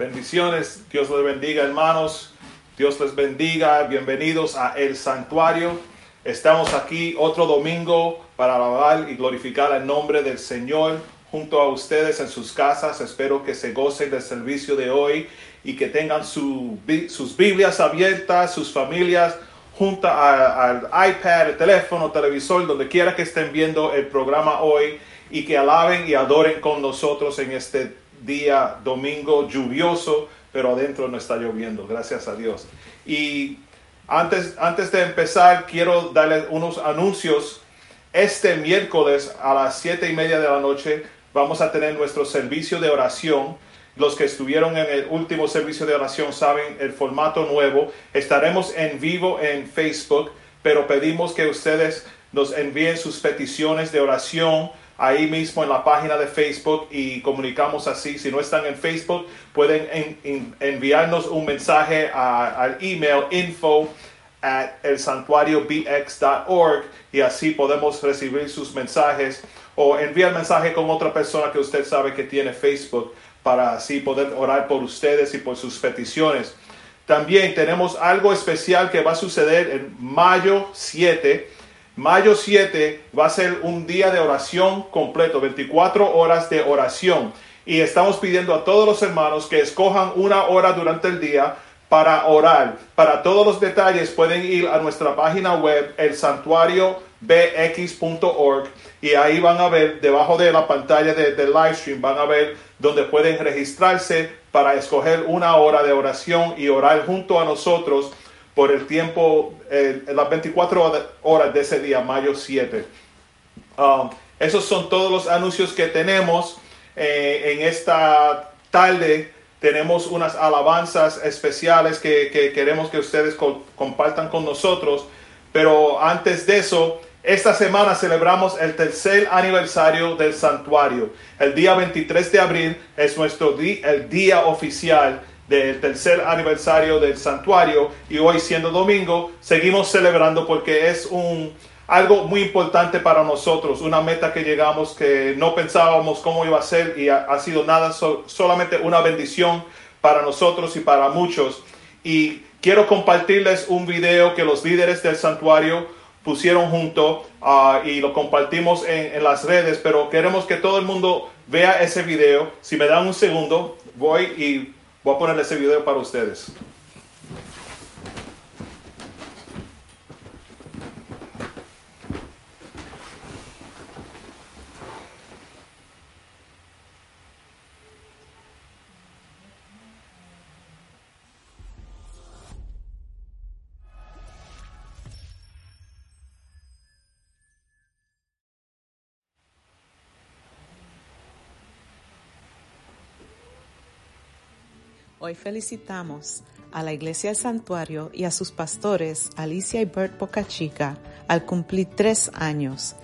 Bendiciones, Dios les bendiga hermanos, Dios les bendiga, bienvenidos a El Santuario. Estamos aquí otro domingo para alabar y glorificar el nombre del Señor junto a ustedes en sus casas. Espero que se gocen del servicio de hoy y que tengan sus Biblias abiertas, sus familias junto al iPad, el teléfono, televisor, donde quiera que estén viendo el programa hoy y que alaben y adoren con nosotros en este día domingo lluvioso, pero adentro no está lloviendo, gracias a Dios. Y antes, antes de empezar, quiero darles unos anuncios. Este miércoles a las siete y media de la noche vamos a tener nuestro servicio de oración. Los que estuvieron en el último servicio de oración saben el formato nuevo. Estaremos en vivo en Facebook, pero pedimos que ustedes nos envíen sus peticiones de oración ahí mismo en la página de Facebook y comunicamos así. Si no están en Facebook, pueden enviarnos un mensaje al email info at el bx.org y así podemos recibir sus mensajes o enviar mensaje con otra persona que usted sabe que tiene Facebook para así poder orar por ustedes y por sus peticiones. También tenemos algo especial que va a suceder en mayo 7 Mayo 7 va a ser un día de oración completo, 24 horas de oración. Y estamos pidiendo a todos los hermanos que escojan una hora durante el día para orar. Para todos los detalles pueden ir a nuestra página web, el santuariobx.org, y ahí van a ver, debajo de la pantalla del de live stream, van a ver donde pueden registrarse para escoger una hora de oración y orar junto a nosotros por el tiempo, eh, las 24 horas de ese día, mayo 7. Um, esos son todos los anuncios que tenemos eh, en esta tarde. Tenemos unas alabanzas especiales que, queremos que ustedes compartan con nosotros. Pero antes de eso, esta semana celebramos el tercer aniversario del santuario. El día 23 de abril es nuestro el día oficial del tercer aniversario del santuario y hoy siendo domingo seguimos celebrando porque es un algo muy importante para nosotros, una meta que llegamos que no pensábamos cómo iba a ser y ha, sido nada, solamente una bendición para nosotros y para muchos. Y quiero compartirles un video que los líderes del santuario pusieron junto ah, y lo compartimos en, en, las redes, pero queremos que todo el mundo vea ese video. Si me dan un segundo, voy y Voy a poner ese video para ustedes. Hoy felicitamos a la Iglesia del Santuario y a sus pastores Alicia y Bert Chica al cumplir tres años.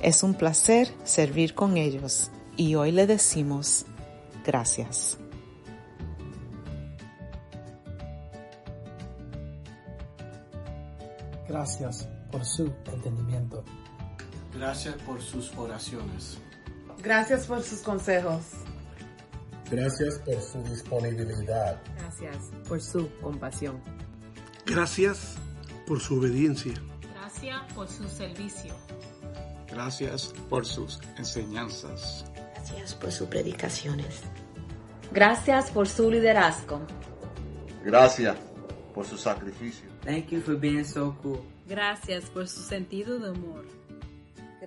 Es un placer servir con ellos y hoy le decimos gracias. Gracias por su entendimiento. Gracias por sus oraciones. Gracias por sus consejos. Gracias por su disponibilidad. Gracias por su compasión. Gracias por su obediencia. Gracias por su servicio. Gracias por sus enseñanzas. Gracias por sus predicaciones. Gracias por su liderazgo. Gracias por su sacrificio. Thank you for being so cool. Gracias por su sentido de humor.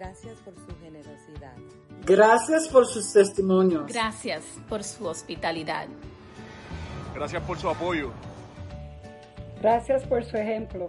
Gracias por su generosidad. Gracias por sus testimonios. Gracias por su hospitalidad. Gracias por su apoyo. Gracias por su ejemplo.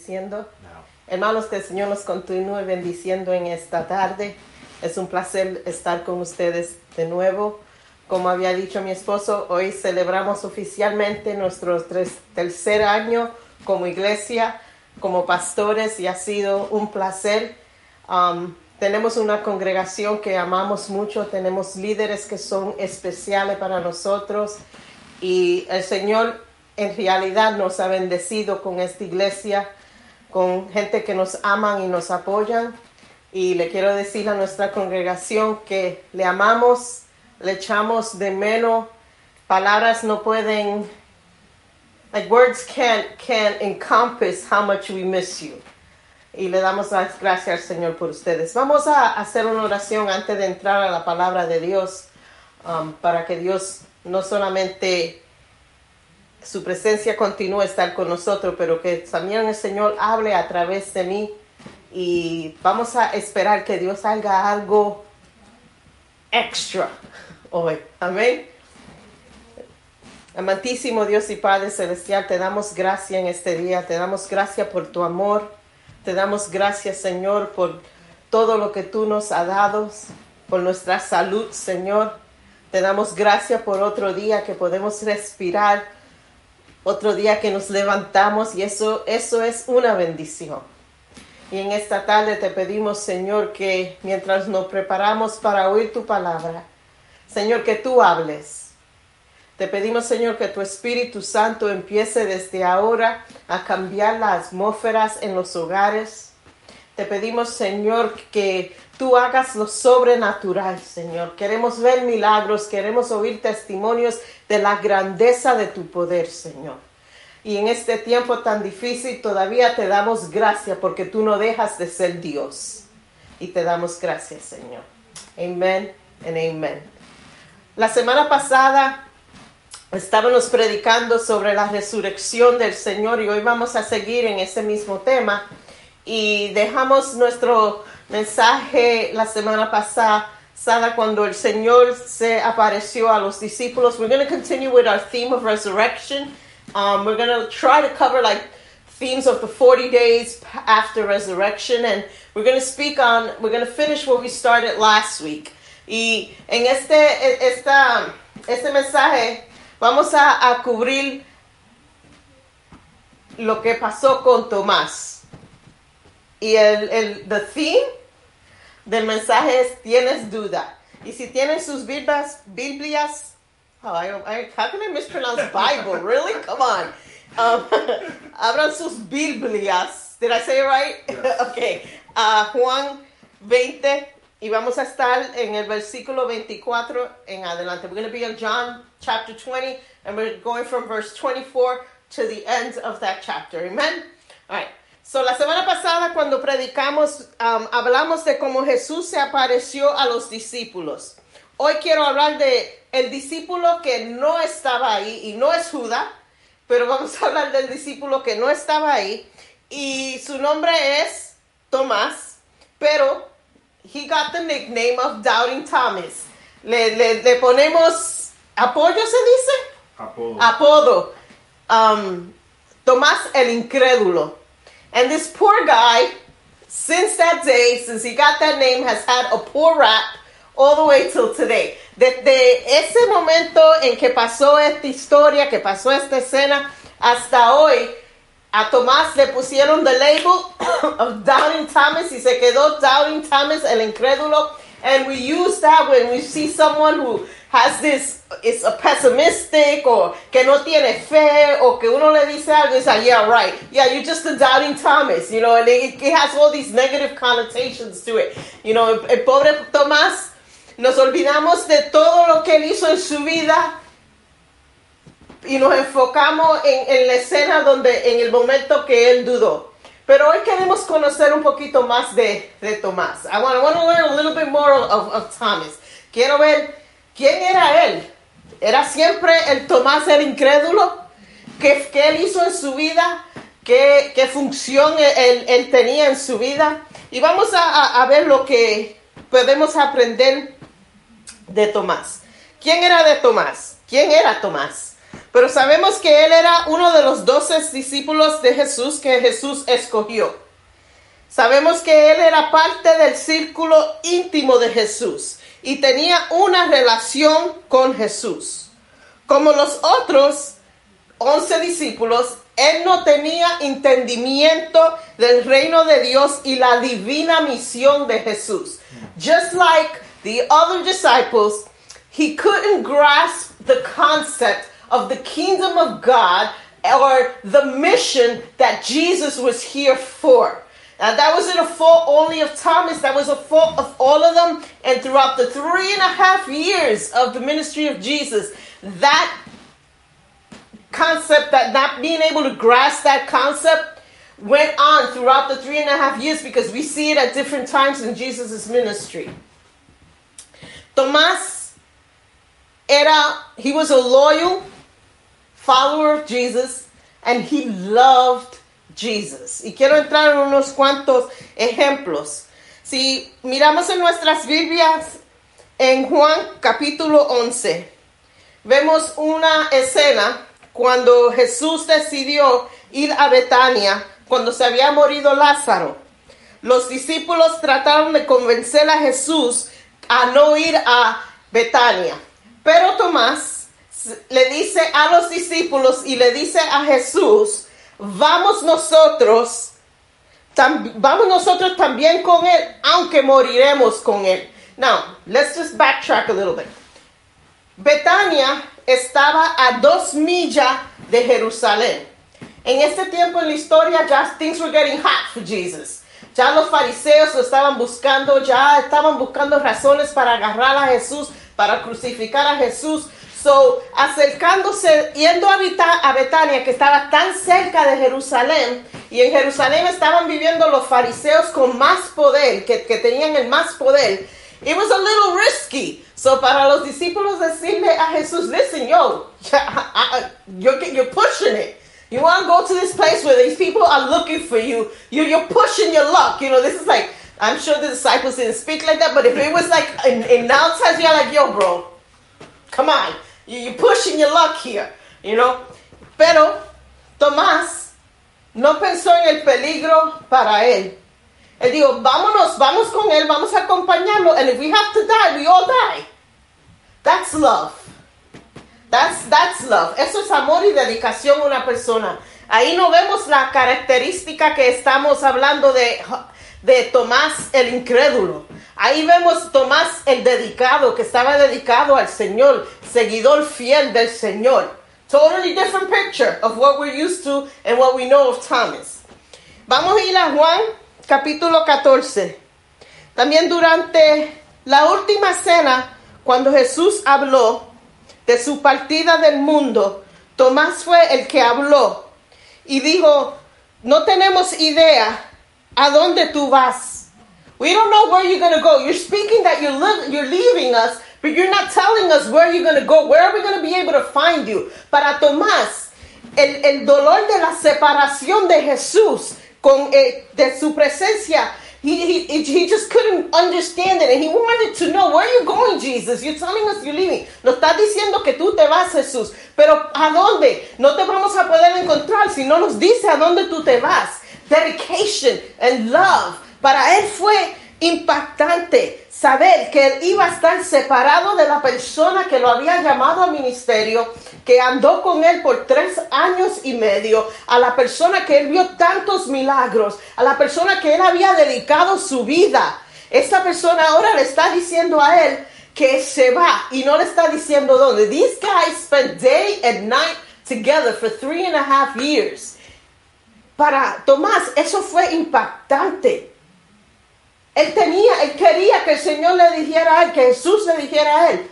Bendiciendo. Hermanos, que el Señor nos continúe bendiciendo en esta tarde. Es un placer estar con ustedes de nuevo. Como había dicho mi esposo, hoy celebramos oficialmente nuestro tres- tercer año como iglesia, como pastores y ha sido un placer. Um, tenemos una congregación que amamos mucho, tenemos líderes que son especiales para nosotros y el Señor en realidad nos ha bendecido con esta iglesia, con gente que nos aman y nos apoyan. Y le quiero decir a nuestra congregación que le amamos, le echamos de menos. Palabras no pueden, like words can't, can't encompass how much we miss you. Y le damos las gracias al Señor por ustedes. Vamos a hacer una oración antes de entrar a la palabra de Dios, um, para que Dios no solamente su presencia continúe estar con nosotros, pero que también el Señor hable a través de mí y vamos a esperar que Dios haga algo extra hoy. Amén. Amantísimo Dios y Padre Celestial, te damos gracia en este día, te damos gracias por tu amor, te damos gracias Señor por todo lo que tú nos has dado, por nuestra salud Señor. Te damos gracias por otro día que podemos respirar otro día que nos levantamos y eso, eso es una bendición. Y en esta tarde te pedimos, Señor, que mientras nos preparamos para oír tu palabra, Señor, que tú hables. Te pedimos, Señor, que tu Espíritu Santo empiece desde ahora a cambiar las atmósferas en los hogares. Te pedimos, Señor, que tú hagas lo sobrenatural, Señor. Queremos ver milagros, queremos oír testimonios de la grandeza de tu poder, Señor. Y en este tiempo tan difícil todavía te damos gracias porque tú no dejas de ser Dios. Y te damos gracias, Señor. Amén and amén. La semana pasada estábamos predicando sobre la resurrección del Señor y hoy vamos a seguir en ese mismo tema. Y dejamos nuestro mensaje la semana pasada cuando el Señor se apareció a los discípulos. We're going to continue with our theme of resurrection. Um, we're going to try to cover like themes of the 40 days after resurrection and we're going to speak on, we're going to finish what we started last week. Y en este, esta, este mensaje vamos a, a cubrir lo que pasó con Tomás. Y el, el the theme del mensaje es tienes duda. Y si tienen sus Biblias, Biblias oh, I, I, how can I mispronounce Bible? Really? Come on. Um, abran sus Biblias. Did I say it right? Yes. okay. Uh, Juan 20 y vamos a estar en el versículo 24 en adelante. We're going to be in John chapter 20 and we're going from verse 24 to the end of that chapter. Amen. All right. So, la semana pasada cuando predicamos um, hablamos de cómo Jesús se apareció a los discípulos. Hoy quiero hablar de el discípulo que no estaba ahí y no es Judas, pero vamos a hablar del discípulo que no estaba ahí y su nombre es Tomás, pero he got the nickname of Doubting Thomas. Le, le, le ponemos apoyo se dice? Apodo. Apodo. Um, Tomás el incrédulo. And this poor guy, since that day, since he got that name, has had a poor rap all the way till today. Desde ese momento en que pasó esta historia, que pasó esta escena, hasta hoy, a Tomás le pusieron the label of Doubting Thomas y se quedó Doubting Thomas, el incrédulo. And we use that when we see someone who has this, is a pessimistic or que no tiene fe o que uno le dice algo, it's like, yeah, right. Yeah, you're just a doubting Thomas, you know, and it, has all these negative connotations to it. You know, el, el pobre Tomás, nos olvidamos de todo lo que él hizo en su vida y nos enfocamos en, en la escena donde, en el momento que él dudó. Pero hoy queremos conocer un poquito más de, de Tomás. I want, I want to learn a little bit more of, of Thomas. Quiero ver quién era él. ¿Era siempre el Tomás el incrédulo? ¿Qué, qué él hizo en su vida? ¿Qué, qué función él, él, tenía en su vida? Y vamos a, a ver lo que podemos aprender de Tomás. ¿Quién era de Tomás? ¿Quién era Tomás? Pero sabemos que él era uno de los doce discípulos de Jesús que Jesús escogió. Sabemos que él era parte del círculo íntimo de Jesús y tenía una relación con Jesús. Como los otros once discípulos, él no tenía entendimiento del reino de Dios y la divina misión de Jesús. Just like the other disciples, he couldn't grasp the concept of the kingdom of God or the mission that Jesus was here for. Now, that wasn't a fault only of Thomas, that was a fault of all of them. And throughout the three and a half years of the ministry of Jesus, that concept, that not being able to grasp that concept, went on throughout the three and a half years because we see it at different times in Jesus' ministry. Tomás era, he was a loyal follower of Jesus and he loved Jesus. Y quiero entrar en unos cuantos ejemplos. Si miramos en nuestras Biblias, en Juan capítulo 11, vemos una escena cuando Jesús decidió ir a Betania, cuando se había morido Lázaro. Los discípulos trataron de convencer a Jesús a no ir a Betania. Pero Tomás le dice a los discípulos y le dice a Jesús, vamos nosotros, vamos nosotros también con él, aunque moriremos con él. Now, let's just backtrack a little bit. Betania estaba a dos millas de Jerusalén. En este tiempo en la historia, ya things were getting hot for Jesus. Ya los fariseos lo estaban buscando, ya estaban buscando razones para agarrar a Jesús, para crucificar a Jesús. So, acercándose, yendo a, a Betania, que estaba tan cerca de Jerusalén, y en Jerusalén estaban viviendo los fariseos con más poder, que, que tenían el más poder. It was a little risky. So, para los discípulos decirle a Jesús, listen, yo, you're, you're pushing it. You want to go to this place where these people are looking for you. you. You're pushing your luck. You know, this is like, I'm sure the disciples didn't speak like that, but if it was like in, in now times, you're like, yo, bro, come on. You're pushing your luck here, you know. Pero Tomás no pensó en el peligro para él. Él dijo, vámonos, vamos con él, vamos a acompañarlo. And if we have to die, we all die. That's love. That's, that's love. Eso es amor y dedicación a una persona. Ahí no vemos la característica que estamos hablando de, de Tomás el incrédulo. Ahí vemos Tomás el dedicado, que estaba dedicado al Señor, seguidor fiel del Señor. Totally different picture of what we're used to and what we know of Thomas. Vamos a ir a Juan capítulo 14. También durante la última cena, cuando Jesús habló de su partida del mundo, Tomás fue el que habló y dijo, no tenemos idea a dónde tú vas. We don't know where you're going to go. You're speaking that you're, li you're leaving us, but you're not telling us where you're going to go. Where are we going to be able to find you? Para Tomás, el, el dolor de la separación de Jesús con, eh, de su presencia He, he, he just couldn't understand it and he wanted to know where are you going Jesus you're telling us you're leaving nos está diciendo que tú te vas Jesús pero ¿a dónde? no te vamos a poder encontrar si no nos dice a dónde tú te vas dedication and love para él fue impactante saber que él iba a estar separado de la persona que lo había llamado al ministerio, que andó con él por tres años y medio, a la persona que él vio tantos milagros, a la persona que él había dedicado su vida. Esta persona ahora le está diciendo a él que se va y no le está diciendo dónde. These guys spent day and night together for three and a half years. Para Tomás, eso fue impactante. Él tenía, él quería que el Señor le dijera a él, que Jesús le dijera a él,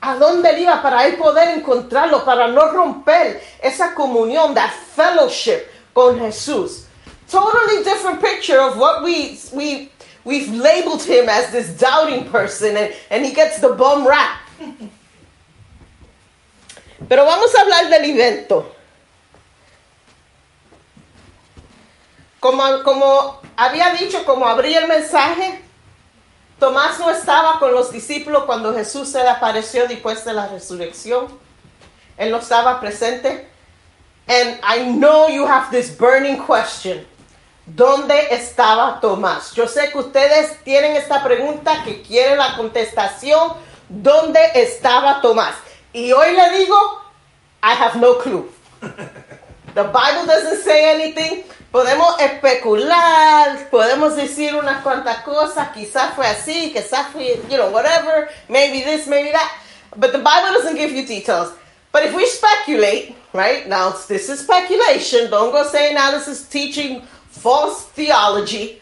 a dónde él iba para él poder encontrarlo, para no romper esa comunión, that fellowship con Jesús. Totally different picture of what we, we, we've labeled him as this doubting person and, and he gets the bum rap. Pero vamos a hablar del evento. Como, como había dicho, como abrí el mensaje, Tomás no estaba con los discípulos cuando Jesús se le apareció después de la resurrección. Él no estaba presente. And I know you have this burning question. ¿Dónde estaba Tomás? Yo sé que ustedes tienen esta pregunta que quieren la contestación. ¿Dónde estaba Tomás? Y hoy le digo, I have no clue. The Bible doesn't say anything. Podemos especular, podemos decir unas cuantas cosas, quizás fue así, quizás fue, you know, whatever, maybe this, maybe that. But the Bible doesn't give you details. But if we speculate, right, now this is speculation, don't go saying now this is teaching false theology.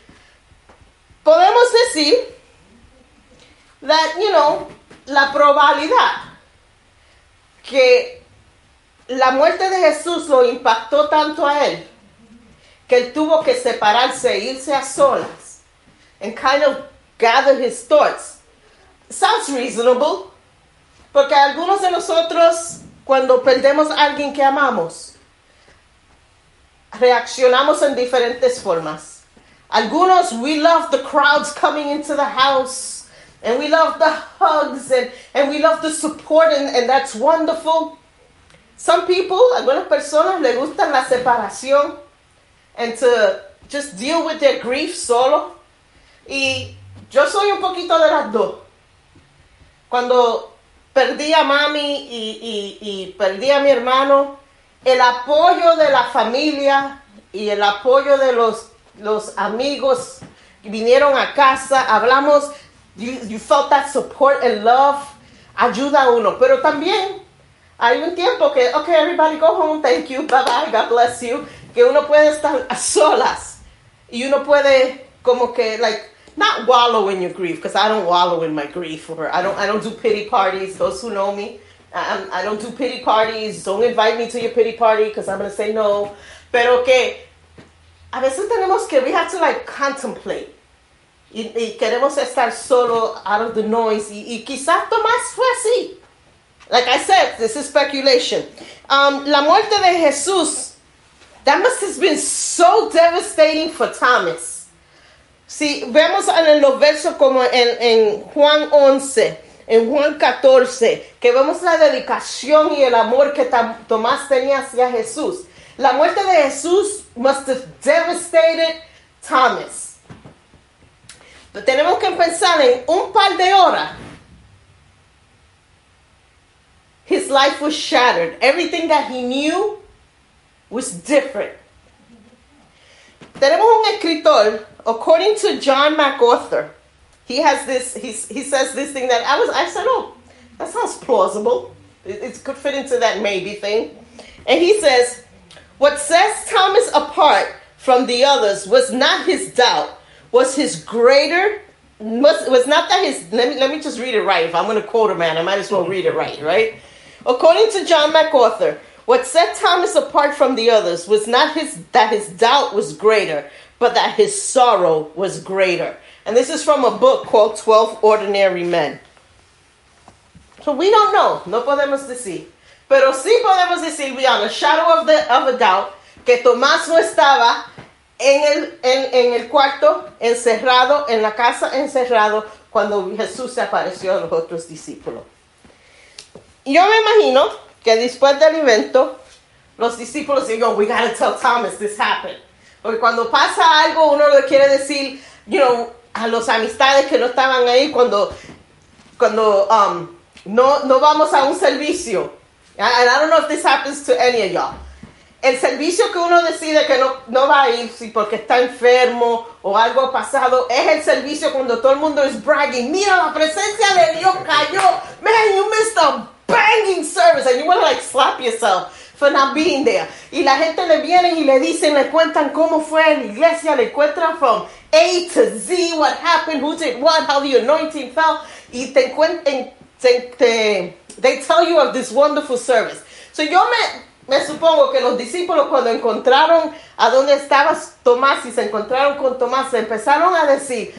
Podemos decir that, you know, la probabilidad que la muerte de Jesús lo impactó tanto a él que él tuvo que separarse, irse a solas, and kind of gather his thoughts. Sounds reasonable, porque algunos de nosotros, cuando perdemos a alguien que amamos, reaccionamos en diferentes formas. Algunos, we love the crowds coming into the house, and we love the hugs, and, and we love the support, and, and that's wonderful. Some people, algunas personas, le gustan la separación and to just deal with their grief solo. Y yo soy un poquito de las dos. Cuando perdí a mami y, y, perdí a mi hermano, el apoyo de la familia y el apoyo de los, los amigos que vinieron a casa, hablamos, you, felt that support and love, ayuda uno, pero también hay un tiempo que, ok, everybody go home, thank you, bye bye, God bless you, que uno puede estar a solas y uno puede como que, like, not wallow in your grief, because I don't wallow in my grief, or I don't, I don't do pity parties, those who know me, I, I don't do pity parties, don't invite me to your pity party, because I'm to say no, pero que a veces tenemos que, we have to like contemplate, y, y queremos estar solo out of the noise, y, y quizás Tomás fue así, Like I said, this is speculation. Um, la muerte de Jesús, that must have been so devastating for Thomas. Si vemos en los versos como en, en Juan 11, en Juan 14, que vemos la dedicación y el amor que Tomás tenía hacia Jesús. La muerte de Jesús must have devastated Thomas. Pero tenemos que pensar en un par de horas his life was shattered. Everything that he knew was different. Tenemos un escritor, according to John MacArthur, he has this, he's, he says this thing that I was, I said, oh, that sounds plausible. It, it could fit into that maybe thing. And he says, what sets Thomas apart from the others was not his doubt, was his greater, was, was not that his, let me, let me just read it right. If I'm going to quote a man, I might as well read it right, right? According to John MacArthur, what set Thomas apart from the others was not his that his doubt was greater, but that his sorrow was greater. And this is from a book called 12 Ordinary Men. So we don't know, no podemos decir. Pero sí podemos decir, beyond a shadow of, the, of a doubt, que Tomás no estaba en el, en, en el cuarto, encerrado, en la casa, encerrado, cuando Jesús se apareció a los otros discípulos. yo me imagino que después del evento, los discípulos dijeron, we gotta tell Thomas this happened. Porque cuando pasa algo, uno le quiere decir, you know, a los amistades que no estaban ahí cuando, cuando um, no, no vamos a un servicio. And I don't know if this happens to any of y'all. El servicio que uno decide que no, no va a ir si porque está enfermo o algo pasado es el servicio cuando todo el mundo es bragging. Mira, la presencia de Dios cayó. Man, you missed a banging service and you want to like slap yourself for not being there. Y la gente le viene y le dicen, le cuentan cómo fue en la iglesia, le cuentan from A to Z, what happened, who did what, how the anointing fell. Y te cuentan, te, te, they tell you of this wonderful service. So yo me, me supongo que los discípulos cuando encontraron a dónde estaba Tomás y se encontraron con Tomás, empezaron a decir,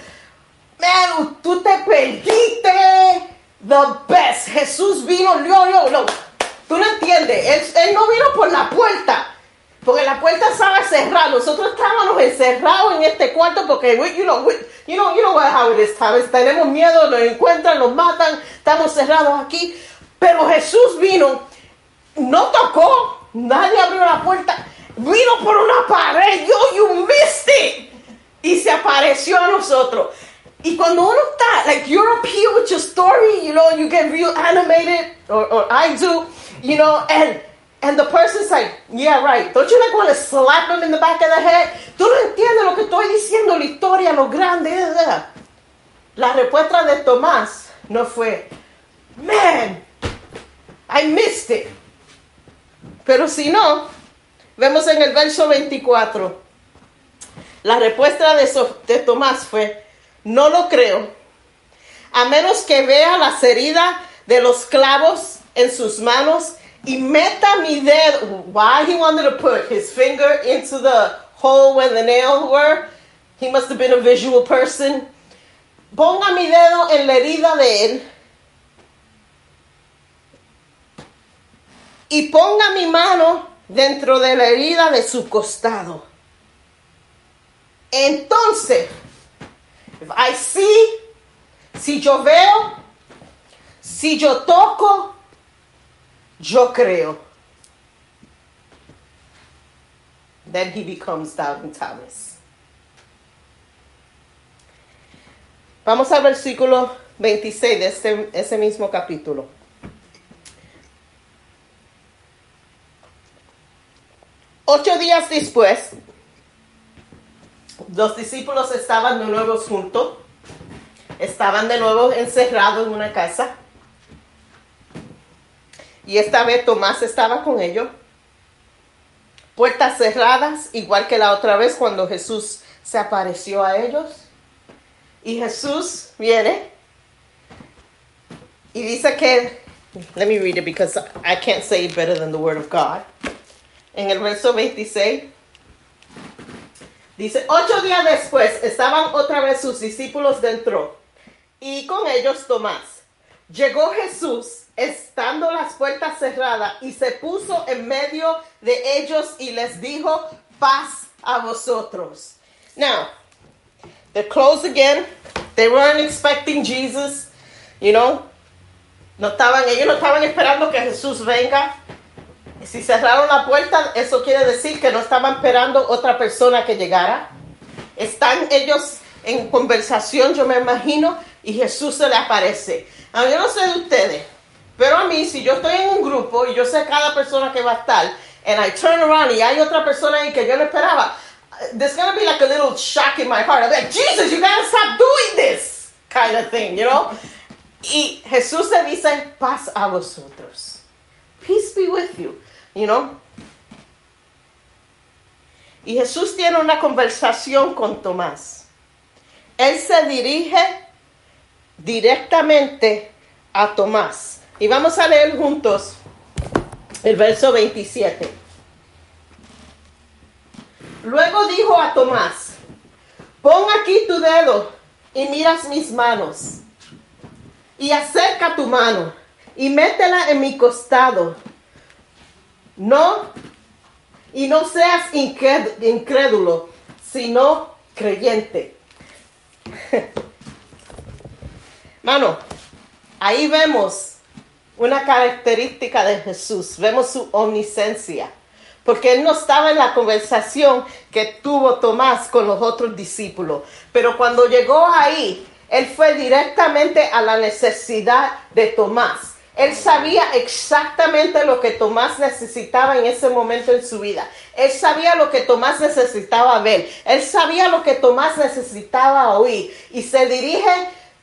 man, tú te perdiste the best. Jesús vino, no, no, no. Tú no entiendes. Él, no vino por la puerta. Porque la puerta estaba cerrada. Nosotros estábamos encerrados en este cuarto porque, you know, you know, you know how it is, Tenemos miedo, nos encuentran, nos matan, estamos cerrados aquí. Pero Jesús vino, no tocó, nadie abrió la puerta, vino por una pared. Yo, you missed it. Y se apareció a nosotros. Y cuando uno está, like you're up here with your story, you know, you get real animated, or, I do, you know, and and the person's like, yeah, right. Don't you like want to slap him in the back of the head? Tú no entiendes lo que estoy diciendo, la historia, lo grande. La respuesta de Tomás no fue, man, I missed it. Pero si no, vemos en el verso 24, la respuesta de, de Tomás fue, no lo creo. A menos que vea las heridas de los clavos en sus manos y meta mi dedo. Why he wanted to put his finger into the hole where the nails were. He must have been a visual person. Ponga mi dedo en la herida de él. Y ponga mi mano dentro de la herida de su costado. Entonces If I see, si yo veo, si yo toco, yo creo. Then he becomes doubting Thomas. Vamos al versículo 26 de ese, ese mismo capítulo. Ocho días después, los discípulos estaban de nuevo juntos, estaban de nuevo encerrados en una casa. Y esta vez Tomás estaba con ellos. Puertas cerradas, igual que la otra vez cuando Jesús se apareció a ellos. Y Jesús viene y dice que, let me read it because I can't say it better than the word of God. En el verso 26 dice, ocho días después estaban otra vez sus discípulos dentro y con ellos Tomás. Llegó Jesús estando las puertas cerradas y se puso en medio de ellos y les dijo, paz a vosotros. Now, they're closed again. They weren't expecting Jesus, you know. No estaban, ellos no estaban esperando que Jesús venga. Si cerraron la puerta, eso quiere decir que no estaban esperando otra persona que llegara. Están ellos en conversación, yo me imagino, y Jesús se le aparece. A mí yo no sé de ustedes, pero a mí, si yo estoy en un grupo y yo sé cada persona que va a estar, and I turn around y hay otra persona ahí que yo no esperaba, there's gonna be like a little shock in my heart. I'm like, Jesus, you gotta stop doing this kind of thing, you know? Y Jesús le dice, paz a vosotros. Peace be with you, you know? Y Jesús tiene una conversación con Tomás. Él se dirige directamente a Tomás. Y vamos a leer juntos el verso 27. Luego dijo a Tomás, pon aquí tu dedo y miras mis manos. Y acerca tu mano y métela en mi costado. No, y no seas incrédulo, sino creyente. Mano, ahí vemos una característica de Jesús, vemos su omnisciencia, porque él no estaba en la conversación que tuvo Tomás con los otros discípulos, pero cuando llegó ahí, él fue directamente a la necesidad de Tomás. Él sabía exactamente lo que Tomás necesitaba en ese momento en su vida. Él sabía lo que Tomás necesitaba ver. Él sabía lo que Tomás necesitaba oír. Y se dirige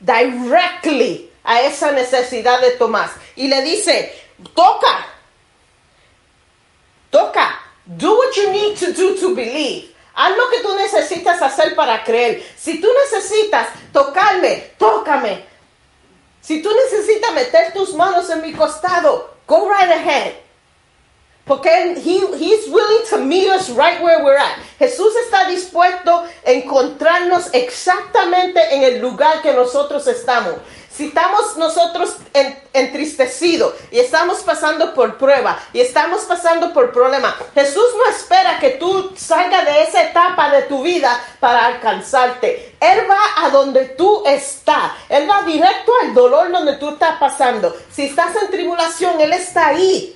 directly a esa necesidad de Tomás. Y le dice, toca, toca, do what you need to do to believe. Haz lo que tú necesitas hacer para creer. Si tú necesitas tocarme, tócame. Si tú necesitas meter tus manos en mi costado, go right ahead. Porque he, he's willing to meet us right where we're at. Jesús está dispuesto a encontrarnos exactamente en el lugar que nosotros estamos. Si estamos nosotros entristecidos y estamos pasando por prueba y estamos pasando por problema, Jesús no espera que tú salgas de esa etapa de tu vida para alcanzarte. Él va a donde tú estás. Él va directo al dolor donde tú estás pasando. Si estás en tribulación, Él está ahí.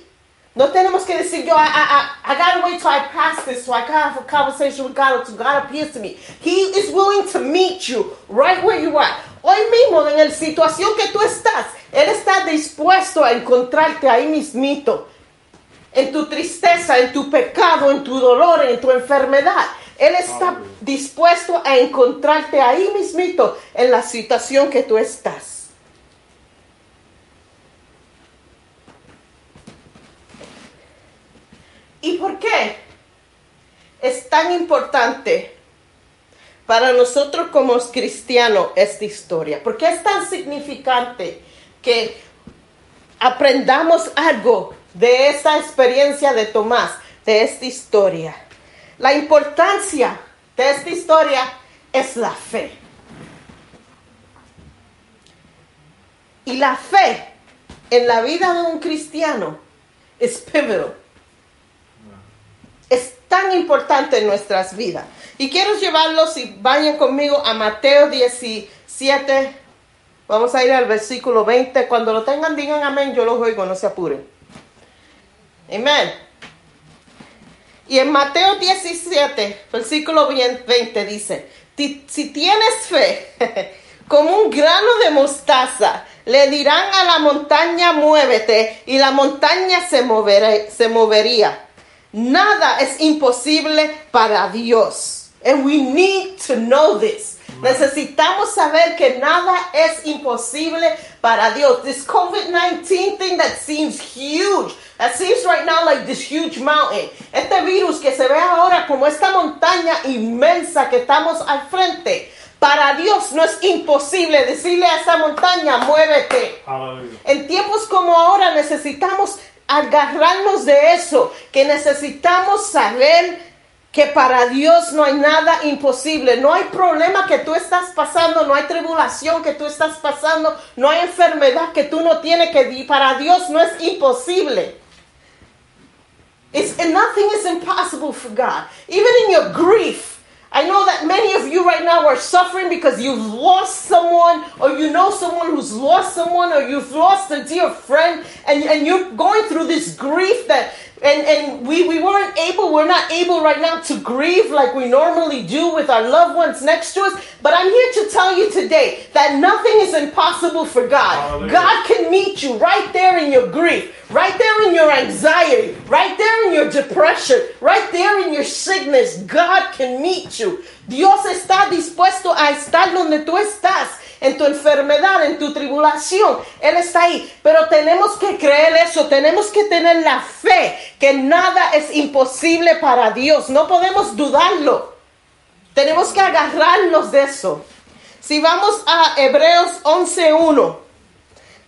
No tenemos que decir, yo, I, I, I gotta wait till I pass this so I can have a conversation with God until God appears to me. He is willing to meet you right where you are. Hoy mismo, en la situación que tú estás, Él está dispuesto a encontrarte ahí mismito. En tu tristeza, en tu pecado, en tu dolor, en tu enfermedad. Él está dispuesto a encontrarte ahí mismito en la situación que tú estás. ¿Y por qué es tan importante para nosotros como cristianos esta historia? ¿Por qué es tan significante que aprendamos algo de esta experiencia de Tomás, de esta historia? La importancia de esta historia es la fe. Y la fe en la vida de un cristiano es pivotal tan importante en nuestras vidas. Y quiero llevarlos, y vayan conmigo a Mateo 17. Vamos a ir al versículo 20. Cuando lo tengan, digan amén. Yo los oigo, no se apuren. Amén. Y en Mateo 17, versículo 20 dice, si tienes fe, como un grano de mostaza, le dirán a la montaña, muévete, y la montaña se, se movería Nada es imposible para Dios. And we need to know this. Necesitamos saber que nada es imposible para Dios. This COVID-19 thing that seems huge, that seems right now like this huge mountain. Este virus que se ve ahora como esta montaña inmensa que estamos al frente. Para Dios no es imposible decirle a esa montaña, muévete. En tiempos como ahora necesitamos agarrarnos de eso, que necesitamos saber que para Dios no hay nada imposible, no hay problema que tú estás pasando, no hay tribulación que tú estás pasando, no hay enfermedad que tú no tienes que para Dios no es imposible. It's, nothing is impossible for God. Even in your grief, I know that many of you right now are suffering because you've lost someone, or you know someone who's lost someone, or you've lost a dear friend, and, and you're going through this grief that and and we, we weren't able we're not able right now to grieve like we normally do with our loved ones next to us. But i'm here to tell you today that nothing is impossible for god. Hallelujah. god can meet you right there in your grief right there in your anxiety right there in your depression right there in your sickness. God can meet you. Dios está dispuesto a estar donde tú estás en tu enfermedad, en tu tribulación. Él está ahí. Pero tenemos que creer eso, tenemos que tener la fe que nada es imposible para Dios. No podemos dudarlo. Tenemos que agarrarnos de eso. Si vamos a Hebreos 11.1,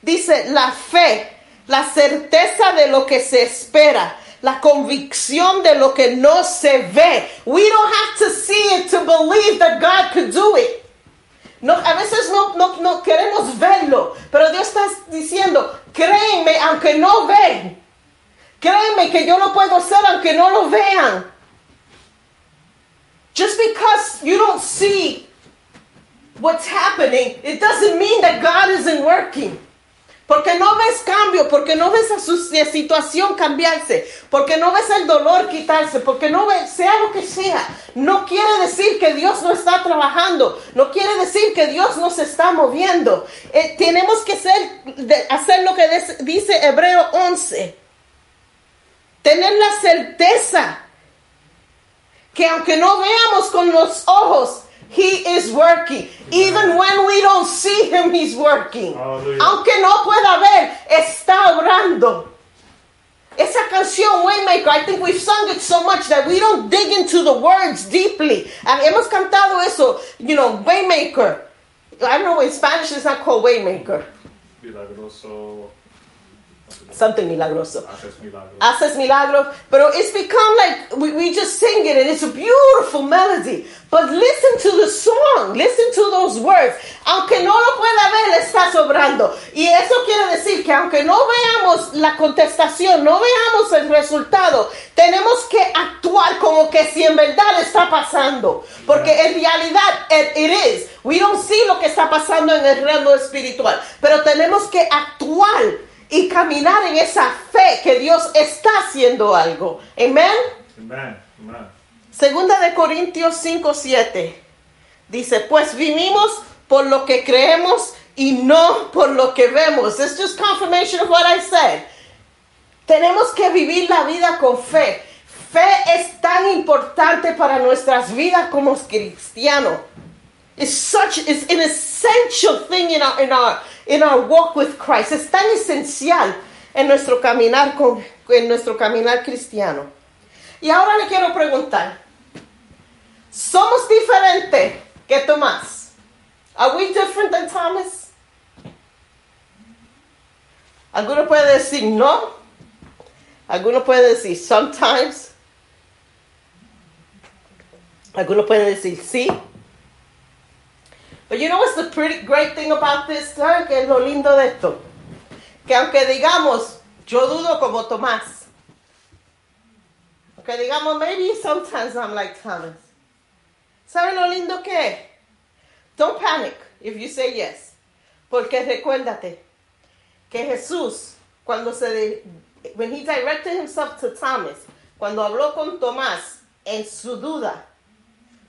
dice la fe, la certeza de lo que se espera la convicción de lo que no se ve. We don't have to see it to believe that God could do it. No, a veces no, no, no queremos verlo, pero Dios está diciendo, créeme aunque no ven. Créeme que yo lo puedo hacer aunque no lo vean. Just because you don't see what's happening, it doesn't mean that God isn't working. Porque no ves cambio, porque no ves a su situación cambiarse, porque no ves el dolor quitarse, porque no ves, sea lo que sea, no quiere decir que Dios no está trabajando, no quiere decir que Dios no se está moviendo. Eh, tenemos que ser, hacer lo que dice Hebreo 11, tener la certeza que aunque no veamos con los ojos, He is working. Even when we don't see him, he's working. Aunque no pueda ver, está obrando. Esa canción Waymaker, I think we've sung it so much that we don't dig into the words deeply. hemos cantado eso, you know, Waymaker. I don't know, in Spanish it's not called Waymaker. Milagroso something milagroso. Haces milagros. Haces milagros. Pero it's become like we, we just sing it and it's a beautiful melody. But listen to the song. Listen to those words. Aunque no lo pueda ver, está sobrando. Y eso quiere decir que aunque no veamos la contestación, no veamos el resultado, tenemos que actuar como que si en verdad está pasando. Porque en realidad it, it is. We don't see lo que está pasando en el reino espiritual. Pero tenemos que actuar y caminar en esa fe que Dios está haciendo algo. Amén. Segunda de Corintios 5, 7. Dice, pues vivimos por lo que creemos y no por lo que vemos. It's just confirmation of what I said. Tenemos que vivir la vida con fe. Fe es tan importante para nuestras vidas como cristianos. It's such it's an essential thing in our in our in our walk with Christ. Es tan esencial en nuestro caminar con en nuestro caminar cristiano. Y ahora le quiero preguntar, ¿somos diferentes que Tomás? Are we different than Thomas? Alguno puede decir no. Alguno puede decir sometimes. Alguno puede decir sí. But you know what's the pretty great thing about this? ¿Saben qué es lo lindo de esto? Que aunque digamos, yo dudo como Tomás. Aunque digamos, maybe sometimes I'm like Thomas. ¿Saben lo lindo que es? Don't panic if you say yes. Porque recuérdate que Jesús, cuando se, when he directed himself to Thomas, cuando habló con Tomás en su duda,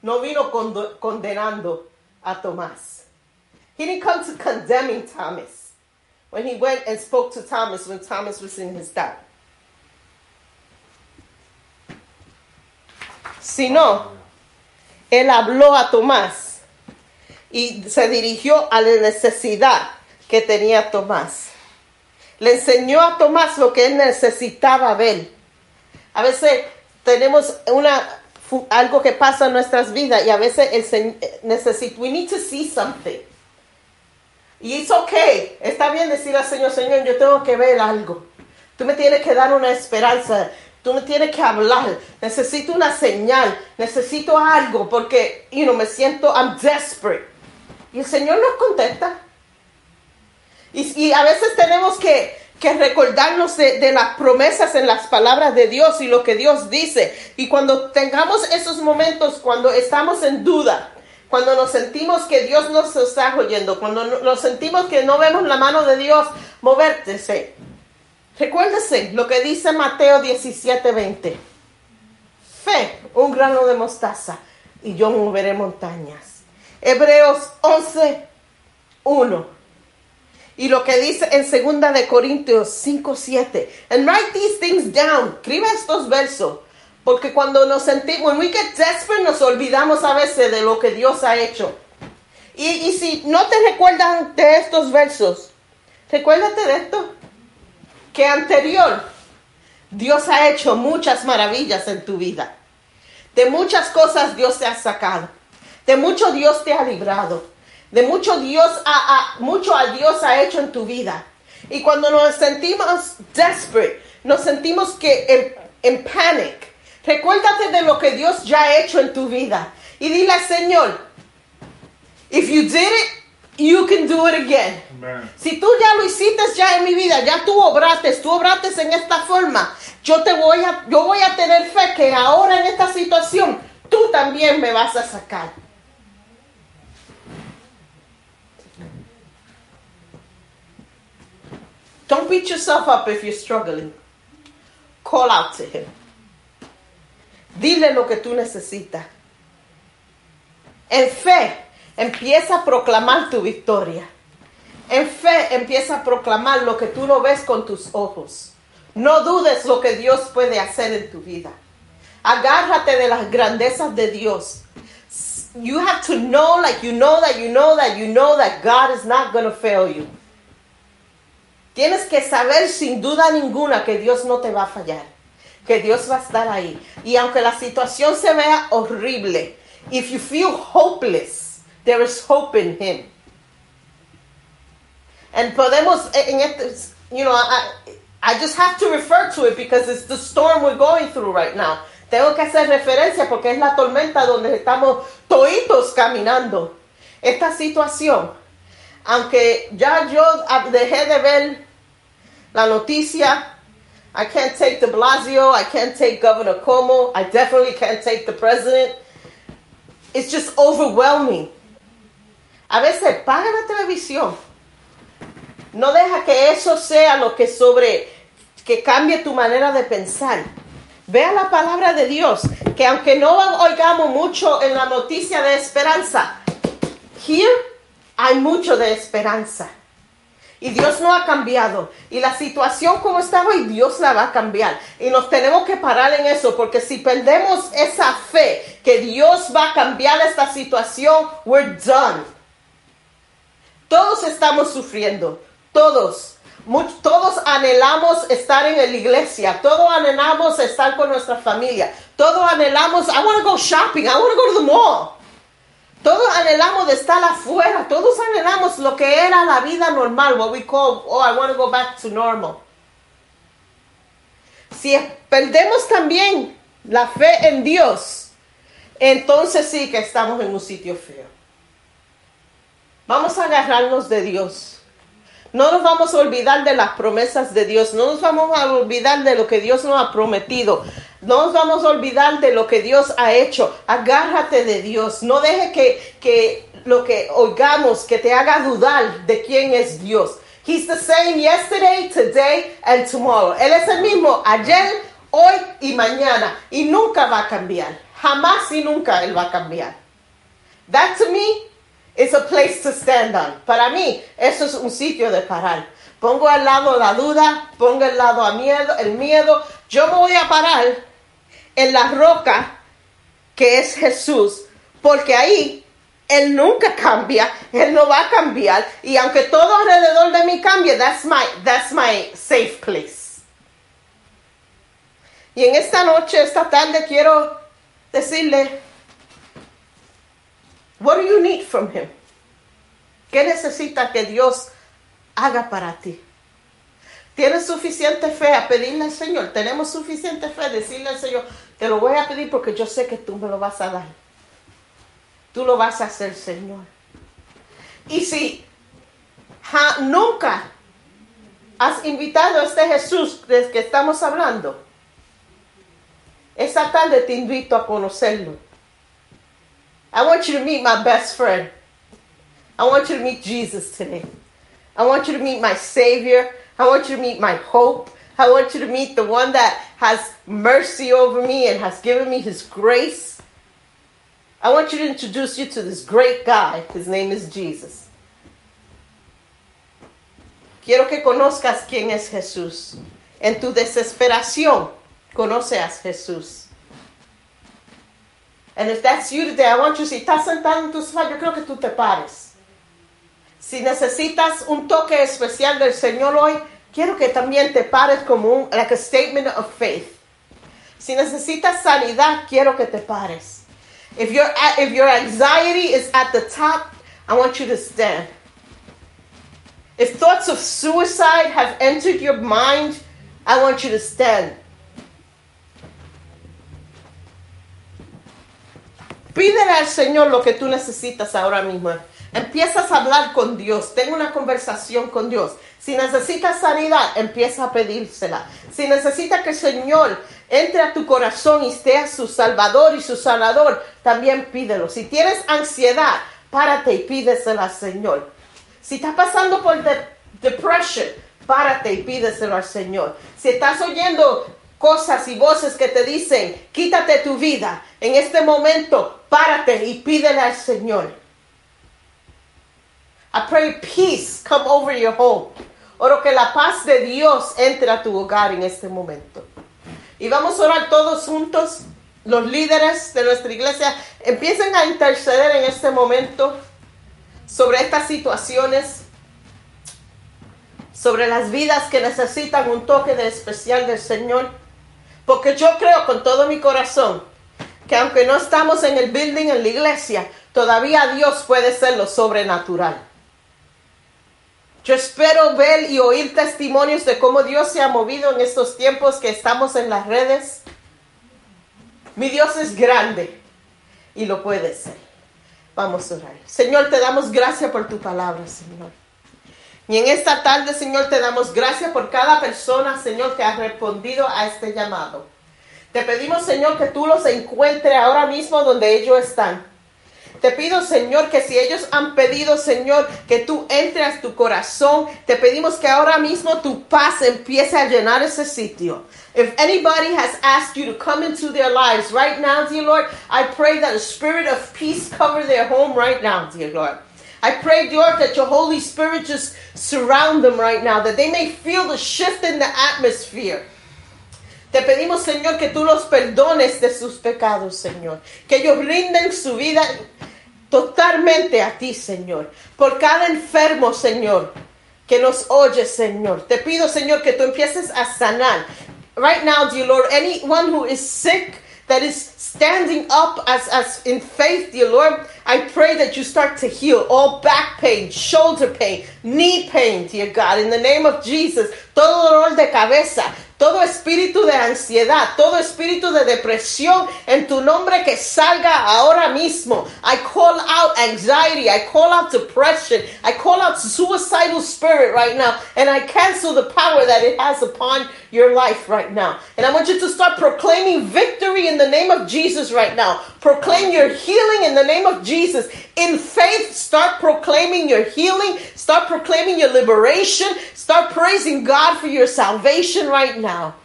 no vino condenando a Thomas. He didn't come to condemning Thomas when he went and spoke to Thomas when Thomas was in his doubt. sino él habló a Tomás y se dirigió a la necesidad que tenía Tomás. Le enseñó a Tomás lo que necesitaba ver. A veces tenemos una algo que pasa en nuestras vidas y a veces el necesito we need to see something. Y es ok, está bien decir al Señor, Señor, yo tengo que ver algo. Tú me tienes que dar una esperanza. Tú me tienes que hablar. Necesito una señal. Necesito algo porque, you know, me siento, I'm desperate. Y el Señor nos contesta. Y a veces tenemos que, que recordarnos de, las promesas en las palabras de Dios y lo que Dios dice. Y cuando tengamos esos momentos, cuando estamos en duda, cuando nos sentimos que Dios nos está oyendo, cuando nos sentimos que no vemos la mano de Dios movértese, recuérdese lo que dice Mateo 17:20. Fe, un grano de mostaza, y yo moveré montañas. Hebreos 11:1. Y lo que dice en 2 de Corintios 5:7. And write these things down. Escribe estos versos porque cuando nos sentimos, when we get desperate, nos olvidamos a veces de lo que Dios ha hecho. Y, y si no te recuerdan de estos versos, recuérdate de esto. Que anterior, Dios ha hecho muchas maravillas en tu vida. De muchas cosas Dios te ha sacado. De mucho Dios te ha librado. De mucho Dios ha, mucho a Dios ha hecho en tu vida. Y cuando nos sentimos desperate, nos sentimos que en, en panic, Recuérdate de lo que Dios ya ha hecho en tu vida. Y dile, Señor, if you did it, you can do it again. Si tú ya lo hiciste ya en mi vida, ya tú obraste, tú obraste en esta forma, yo te voy a, yo voy a tener fe que ahora en esta situación tú también me vas a sacar. Don't beat yourself up if you're struggling. Call out to him. Dile lo que tú necesitas. En fe, empieza a proclamar tu victoria. En fe, empieza a proclamar lo que tú no ves con tus ojos. No dudes lo que Dios puede hacer en tu vida. Agárrate de las grandezas de Dios. You have to know, like you know that you know that you know that God is not going to fail you. Tienes que saber sin duda ninguna que Dios no te va a fallar que Dios va a estar ahí. Y aunque la situación se vea horrible, if you feel hopeless, there is hope in Him. And podemos, en este, you know, I, I just have to refer to it because it's the storm we're going through right now. Tengo que hacer referencia porque es la tormenta donde estamos toitos caminando. Esta situación, aunque ya yo dejé de ver la noticia I can't take de Blasio. I can't take Governor Cuomo. I definitely can't take the president. It's just overwhelming. A veces paga la televisión. No deja que eso sea lo que sobre, que cambie tu manera de pensar. Vea la palabra de Dios, que aunque no oigamos mucho en la noticia de esperanza, here hay mucho de esperanza. Y Dios no ha cambiado. Y la situación como estaba y Dios la va a cambiar. Y nos tenemos que parar en eso porque si perdemos esa fe que Dios va a cambiar esta situación, we're done. Todos estamos sufriendo. Todos. todos anhelamos estar en la iglesia. Todos anhelamos estar con nuestra familia. Todos anhelamos, I want to go shopping. I want to go to the mall. Anhelamos de estar afuera, todos anhelamos lo que era la vida normal, what we call, oh, I want to go back to normal. Si perdemos también la fe en Dios, entonces sí que estamos en un sitio feo. Vamos a agarrarnos de Dios. No nos vamos a olvidar de las promesas de Dios. No nos vamos a olvidar de lo que Dios nos ha prometido. No nos vamos a olvidar de lo que Dios ha hecho. Agárrate de Dios. No deje que, que lo que oigamos que te haga dudar de quién es Dios. He's the same yesterday, today and tomorrow. Él es el mismo ayer, hoy y mañana. Y nunca va a cambiar. Jamás y nunca Él va a cambiar. That to me is a place to stand on. Para mí, eso es un sitio de parar. Pongo al lado la duda, pongo al lado a miedo, el miedo. Yo me voy a parar en la roca que es Jesús, porque ahí Él nunca cambia, Él no va a cambiar, y aunque todo alrededor de mí cambie, that's my, that's my safe place. Y en esta noche, esta tarde, quiero decirle, what do you need from Him? ¿Qué necesita que Dios haga para ti? ¿Tienes suficiente fe a pedirle al Señor? ¿Tenemos suficiente fe a decirle al Señor, te lo voy a pedir porque yo sé que tú me lo vas a dar? Tú lo vas a hacer, Señor. Y si ja, nunca has invitado a este Jesús del que estamos hablando, esta tarde te invito a conocerlo. I want you to meet my best friend. I want you to meet Jesus today. I want you to meet my Savior. I want you to meet my hope. I want you to meet the one that has mercy over me and has given me his grace. I want you to introduce you to this great guy. His name is Jesus. Quiero que conozcas quién es Jesús. En tu desesperación, conoce a Jesús. And if that's you today, I want you, si estás sentado en tu sofá, yo creo que tú te pares. Si necesitas un toque especial del Señor hoy, quiero que también te pares como un like a statement of faith. Si necesitas sanidad, quiero que te pares. If your if your anxiety is at the top, I want you to stand. If thoughts of suicide have entered your mind, I want you to stand. Pídele al Señor lo que tú necesitas ahora mismo. Empiezas a hablar con Dios, ten una conversación con Dios. Si necesitas sanidad, empieza a pedírsela. Si necesitas que el Señor entre a tu corazón y sea su salvador y su sanador, también pídelo. Si tienes ansiedad, párate y pídesela al Señor. Si estás pasando por de depression, párate y pídeselo al Señor. Si estás oyendo cosas y voces que te dicen, quítate tu vida, en este momento, párate y pídele al Señor. I pray peace come over your home. Oro que la paz de Dios entre a tu hogar en este momento. Y vamos a orar todos juntos. Los líderes de nuestra iglesia empiecen a interceder en este momento sobre estas situaciones, sobre las vidas que necesitan un toque de especial del Señor. Porque yo creo con todo mi corazón que aunque no estamos en el building, en la iglesia, todavía Dios puede ser lo sobrenatural. Yo espero ver y oír testimonios de cómo Dios se ha movido en estos tiempos que estamos en las redes. Mi Dios es grande y lo puede ser. Vamos a orar. Señor, te damos gracias por tu palabra, Señor. Y en esta tarde, Señor, te damos gracias por cada persona, Señor, que ha respondido a este llamado. Te pedimos, Señor, que tú los encuentres ahora mismo donde ellos están. Te pido, Señor, que si ellos han pedido, Señor, que tú entres a tu corazón, te pedimos que ahora mismo tu paz empiece a llenar ese sitio. If anybody has asked you to come into their lives right now, dear Lord, I pray that a spirit of peace cover their home right now, dear Lord. I pray, Lord, that your Holy Spirit just surround them right now, that they may feel the shift in the atmosphere. Te pedimos, Señor, que tú los perdones de sus pecados, Señor. Que ellos rinden su vida totalmente a ti, Señor. Por cada enfermo, Señor, que nos oye, Señor. Te pido, Señor, que tú empieces a sanar. Right now, dear Lord, anyone who is sick, that is standing up as, as in faith, dear Lord, I pray that you start to heal all back pain, shoulder pain, knee pain, dear God, in the name of Jesus. Todo dolor de cabeza, todo espíritu de ansiedad, todo espíritu de depresión, en tu nombre que salga ahora mismo. I call out anxiety, I call out depression, I call out suicidal spirit right now, and I cancel the power that it has upon your life right now. And I want you to start proclaiming victory in the name of Jesus right now. Proclaim your healing in the name of Jesus. In faith, start proclaiming your healing, start proclaiming your liberation, start praising God for your salvation right now.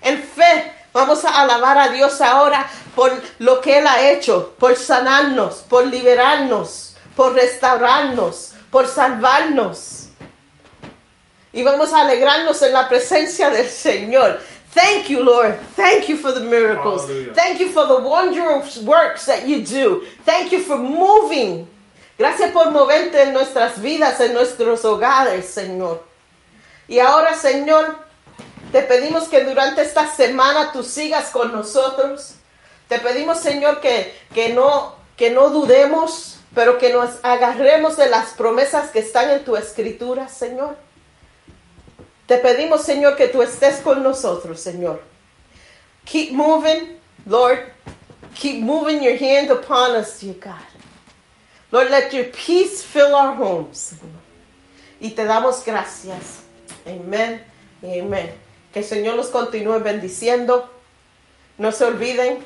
En fe, vamos a alabar a Dios ahora por lo que Él ha hecho, por sanarnos, por liberarnos, por restaurarnos, por salvarnos. Y vamos a alegrarnos en la presencia del Señor. Thank you, Lord. Thank you for the miracles. Hallelujah. Thank you for the wondrous works that you do. Thank you for moving. Gracias por moverte en nuestras vidas, en nuestros hogares, Señor. Y ahora, Señor, te pedimos que durante esta semana tú sigas con nosotros. Te pedimos, Señor, que, que, no, que no dudemos, pero que nos agarremos de las promesas que están en tu escritura, Señor. Te pedimos, Señor, que tú estés con nosotros, Señor. Keep moving, Lord. Keep moving your hand upon us, dear God. Lord, let your peace fill our homes. Y te damos gracias. Amén y amén. Que el Señor los continúe bendiciendo. No se olviden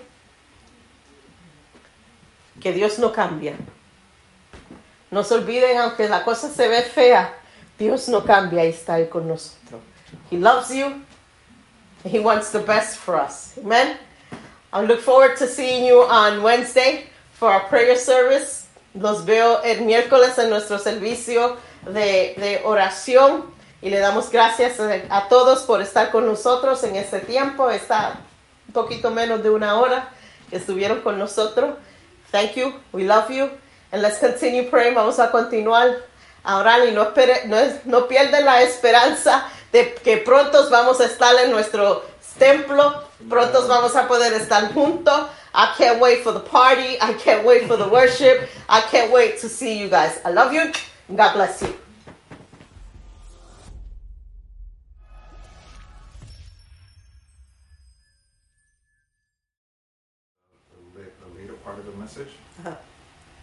que Dios no cambia. No se olviden, aunque la cosa se ve fea, Dios no cambia y está ahí con nosotros. He loves you. He wants the best for us. Amen. I look forward to seeing you on Wednesday for our prayer service. Los veo el miércoles en nuestro servicio de, de oración y le damos gracias a, a todos por estar con nosotros en este tiempo. Está un poquito menos de una hora que estuvieron con nosotros. Thank you. We love you. And let's continue praying. Vamos a continuar a orar y no, espere, no, no pierden la esperanza de que pronto vamos a estar en nuestro templo. Pronto vamos a poder estar juntos. I can't wait for the party. I can't wait for the worship. I can't wait to see you guys. I love you. God bless you.